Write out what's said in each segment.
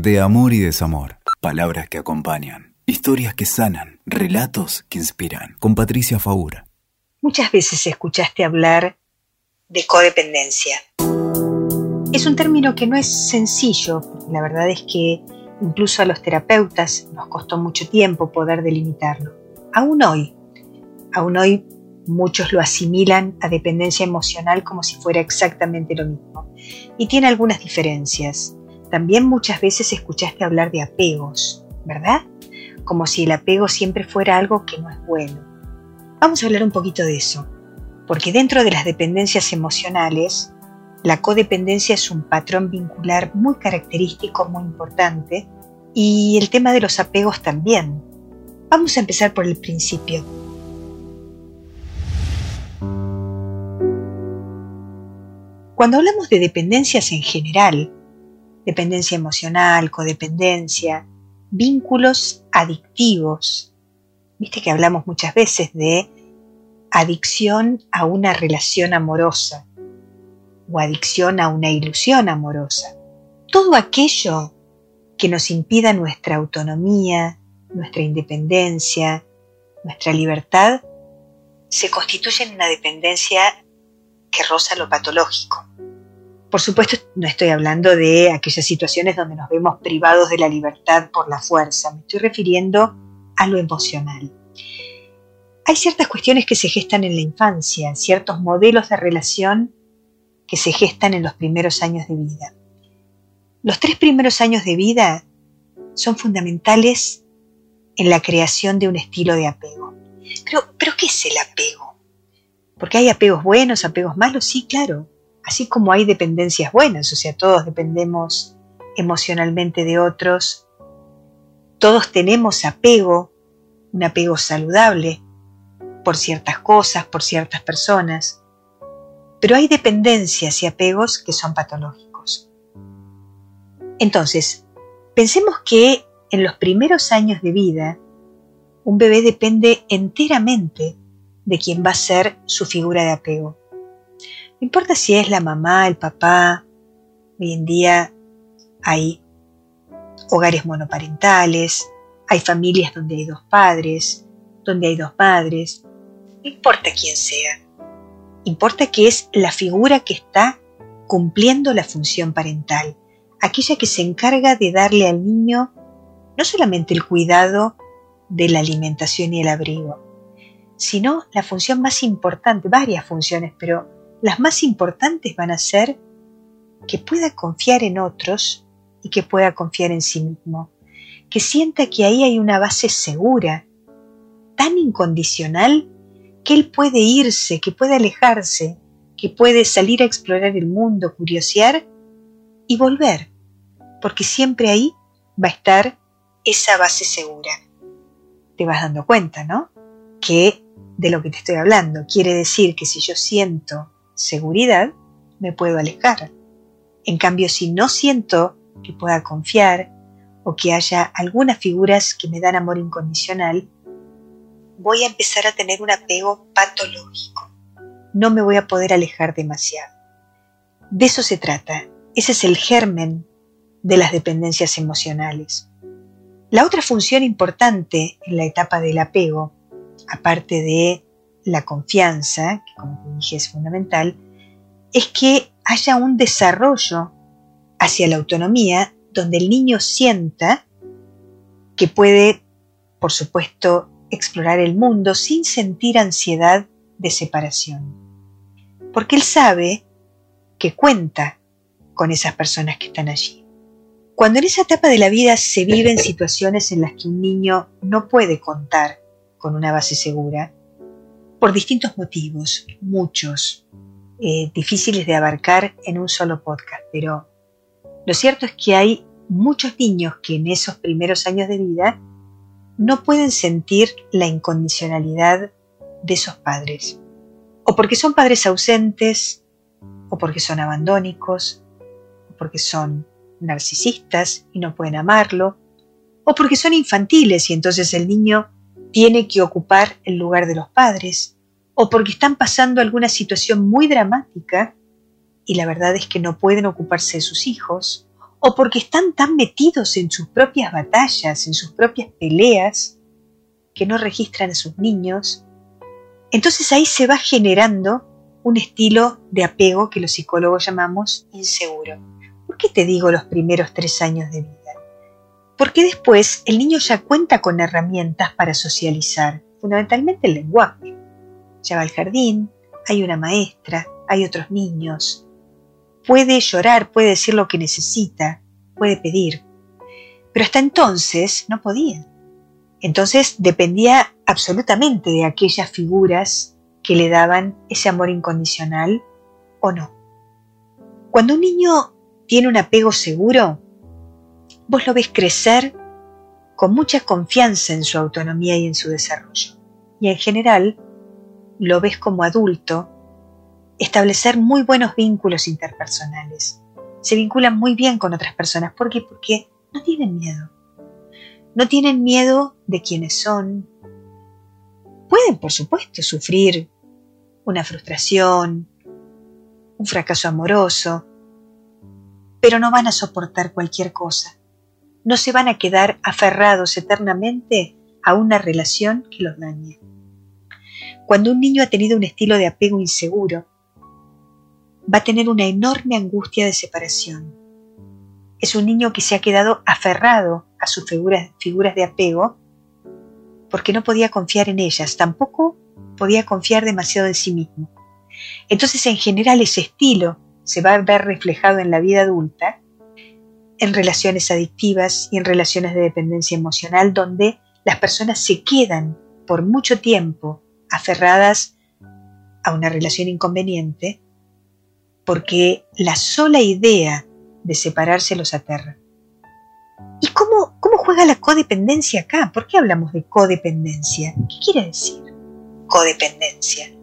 de amor y desamor, palabras que acompañan, historias que sanan, relatos que inspiran, con Patricia Faura. Muchas veces escuchaste hablar de codependencia. Es un término que no es sencillo, la verdad es que incluso a los terapeutas nos costó mucho tiempo poder delimitarlo. Aún hoy, aún hoy muchos lo asimilan a dependencia emocional como si fuera exactamente lo mismo. Y tiene algunas diferencias. También muchas veces escuchaste hablar de apegos, ¿verdad? Como si el apego siempre fuera algo que no es bueno. Vamos a hablar un poquito de eso, porque dentro de las dependencias emocionales, la codependencia es un patrón vincular muy característico, muy importante, y el tema de los apegos también. Vamos a empezar por el principio. Cuando hablamos de dependencias en general, dependencia emocional, codependencia, vínculos adictivos, viste que hablamos muchas veces de adicción a una relación amorosa o adicción a una ilusión amorosa. Todo aquello que nos impida nuestra autonomía, nuestra independencia, nuestra libertad, se constituye en una dependencia que roza lo patológico. Por supuesto, no estoy hablando de aquellas situaciones donde nos vemos privados de la libertad por la fuerza, me estoy refiriendo a lo emocional. Hay ciertas cuestiones que se gestan en la infancia, ciertos modelos de relación que se gestan en los primeros años de vida. Los tres primeros años de vida son fundamentales en la creación de un estilo de apego. Pero, ¿pero qué es el apego? Porque hay apegos buenos, apegos malos, sí, claro así como hay dependencias buenas, o sea, todos dependemos emocionalmente de otros, todos tenemos apego, un apego saludable por ciertas cosas, por ciertas personas, pero hay dependencias y apegos que son patológicos. Entonces, pensemos que en los primeros años de vida, un bebé depende enteramente de quien va a ser su figura de apego. No importa si es la mamá, el papá, hoy en día hay hogares monoparentales, hay familias donde hay dos padres, donde hay dos madres, no importa quién sea, importa que es la figura que está cumpliendo la función parental, aquella que se encarga de darle al niño no solamente el cuidado de la alimentación y el abrigo, sino la función más importante, varias funciones, pero las más importantes van a ser que pueda confiar en otros y que pueda confiar en sí mismo, que sienta que ahí hay una base segura, tan incondicional, que él puede irse, que puede alejarse, que puede salir a explorar el mundo, curiosear y volver, porque siempre ahí va a estar esa base segura. Te vas dando cuenta, ¿no? Que de lo que te estoy hablando quiere decir que si yo siento seguridad, me puedo alejar. En cambio, si no siento que pueda confiar o que haya algunas figuras que me dan amor incondicional, voy a empezar a tener un apego patológico. No me voy a poder alejar demasiado. De eso se trata. Ese es el germen de las dependencias emocionales. La otra función importante en la etapa del apego, aparte de la confianza, que como te dije es fundamental, es que haya un desarrollo hacia la autonomía donde el niño sienta que puede, por supuesto, explorar el mundo sin sentir ansiedad de separación. Porque él sabe que cuenta con esas personas que están allí. Cuando en esa etapa de la vida se viven situaciones en las que un niño no puede contar con una base segura, por distintos motivos, muchos, eh, difíciles de abarcar en un solo podcast, pero lo cierto es que hay muchos niños que en esos primeros años de vida no pueden sentir la incondicionalidad de esos padres, o porque son padres ausentes, o porque son abandónicos, o porque son narcisistas y no pueden amarlo, o porque son infantiles y entonces el niño tiene que ocupar el lugar de los padres, o porque están pasando alguna situación muy dramática y la verdad es que no pueden ocuparse de sus hijos, o porque están tan metidos en sus propias batallas, en sus propias peleas, que no registran a sus niños. Entonces ahí se va generando un estilo de apego que los psicólogos llamamos inseguro. ¿Por qué te digo los primeros tres años de vida? Porque después el niño ya cuenta con herramientas para socializar, fundamentalmente el lenguaje. Ya va al jardín, hay una maestra, hay otros niños. Puede llorar, puede decir lo que necesita, puede pedir. Pero hasta entonces no podía. Entonces dependía absolutamente de aquellas figuras que le daban ese amor incondicional o no. Cuando un niño tiene un apego seguro, vos lo ves crecer con mucha confianza en su autonomía y en su desarrollo. Y en general, lo ves como adulto establecer muy buenos vínculos interpersonales. Se vinculan muy bien con otras personas. ¿Por qué? Porque no tienen miedo. No tienen miedo de quienes son. Pueden, por supuesto, sufrir una frustración, un fracaso amoroso, pero no van a soportar cualquier cosa. No se van a quedar aferrados eternamente a una relación que los dañe. Cuando un niño ha tenido un estilo de apego inseguro, va a tener una enorme angustia de separación. Es un niño que se ha quedado aferrado a sus figuras, figuras de apego porque no podía confiar en ellas, tampoco podía confiar demasiado en sí mismo. Entonces, en general, ese estilo se va a ver reflejado en la vida adulta, en relaciones adictivas y en relaciones de dependencia emocional, donde las personas se quedan por mucho tiempo aferradas a una relación inconveniente, porque la sola idea de separarse los aterra. ¿Y cómo, cómo juega la codependencia acá? ¿Por qué hablamos de codependencia? ¿Qué quiere decir codependencia?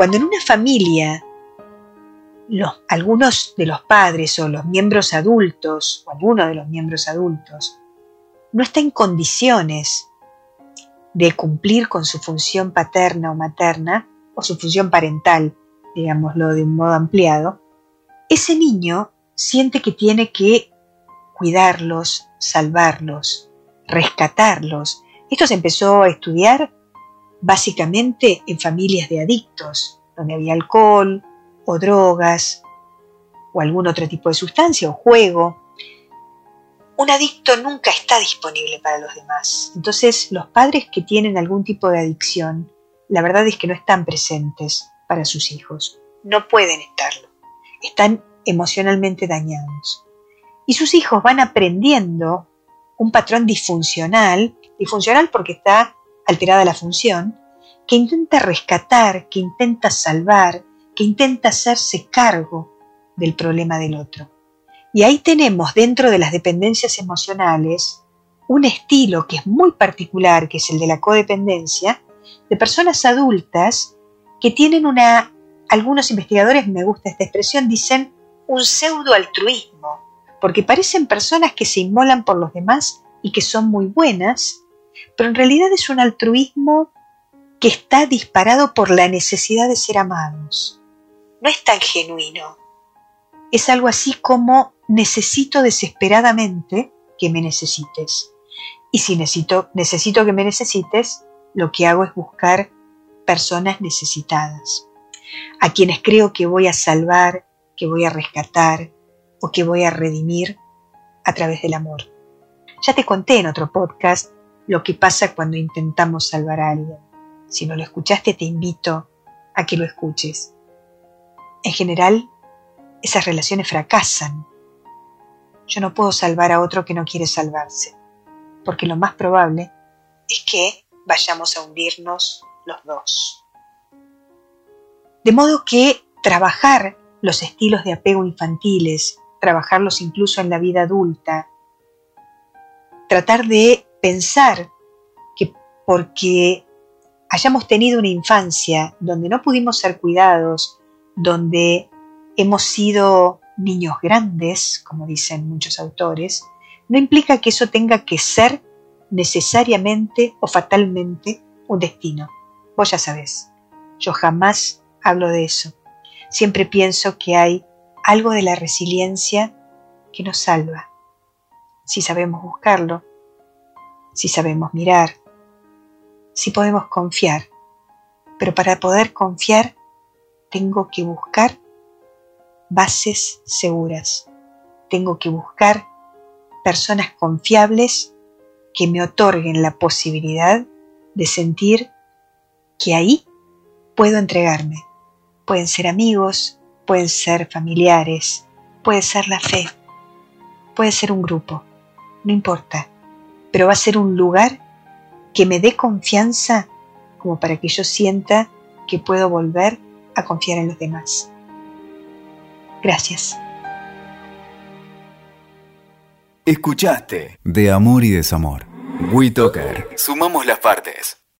Cuando en una familia algunos de los padres o los miembros adultos, o alguno de los miembros adultos, no está en condiciones de cumplir con su función paterna o materna, o su función parental, digámoslo de un modo ampliado, ese niño siente que tiene que cuidarlos, salvarlos, rescatarlos. Esto se empezó a estudiar básicamente en familias de adictos, donde había alcohol o drogas o algún otro tipo de sustancia o juego. Un adicto nunca está disponible para los demás. Entonces los padres que tienen algún tipo de adicción, la verdad es que no están presentes para sus hijos. No pueden estarlo. Están emocionalmente dañados. Y sus hijos van aprendiendo un patrón disfuncional, disfuncional porque está alterada la función, que intenta rescatar, que intenta salvar, que intenta hacerse cargo del problema del otro. Y ahí tenemos dentro de las dependencias emocionales un estilo que es muy particular, que es el de la codependencia, de personas adultas que tienen una, algunos investigadores, me gusta esta expresión, dicen un pseudo altruismo, porque parecen personas que se inmolan por los demás y que son muy buenas, pero en realidad es un altruismo que está disparado por la necesidad de ser amados. No es tan genuino. Es algo así como necesito desesperadamente que me necesites. Y si necesito, necesito que me necesites, lo que hago es buscar personas necesitadas, a quienes creo que voy a salvar, que voy a rescatar o que voy a redimir a través del amor. Ya te conté en otro podcast lo que pasa cuando intentamos salvar a alguien. Si no lo escuchaste, te invito a que lo escuches. En general, esas relaciones fracasan. Yo no puedo salvar a otro que no quiere salvarse, porque lo más probable es que vayamos a hundirnos los dos. De modo que trabajar los estilos de apego infantiles, trabajarlos incluso en la vida adulta, tratar de pensar que porque hayamos tenido una infancia donde no pudimos ser cuidados, donde hemos sido niños grandes, como dicen muchos autores, no implica que eso tenga que ser necesariamente o fatalmente un destino. Vos ya sabés. Yo jamás hablo de eso. Siempre pienso que hay algo de la resiliencia que nos salva. Si sabemos buscarlo, si sabemos mirar, si podemos confiar. Pero para poder confiar, tengo que buscar bases seguras. Tengo que buscar personas confiables que me otorguen la posibilidad de sentir que ahí puedo entregarme. Pueden ser amigos, pueden ser familiares, puede ser la fe, puede ser un grupo, no importa, pero va a ser un lugar que me dé confianza como para que yo sienta que puedo volver a confiar en los demás. Gracias. Escuchaste De Amor y Desamor. WeToker. Sumamos las partes.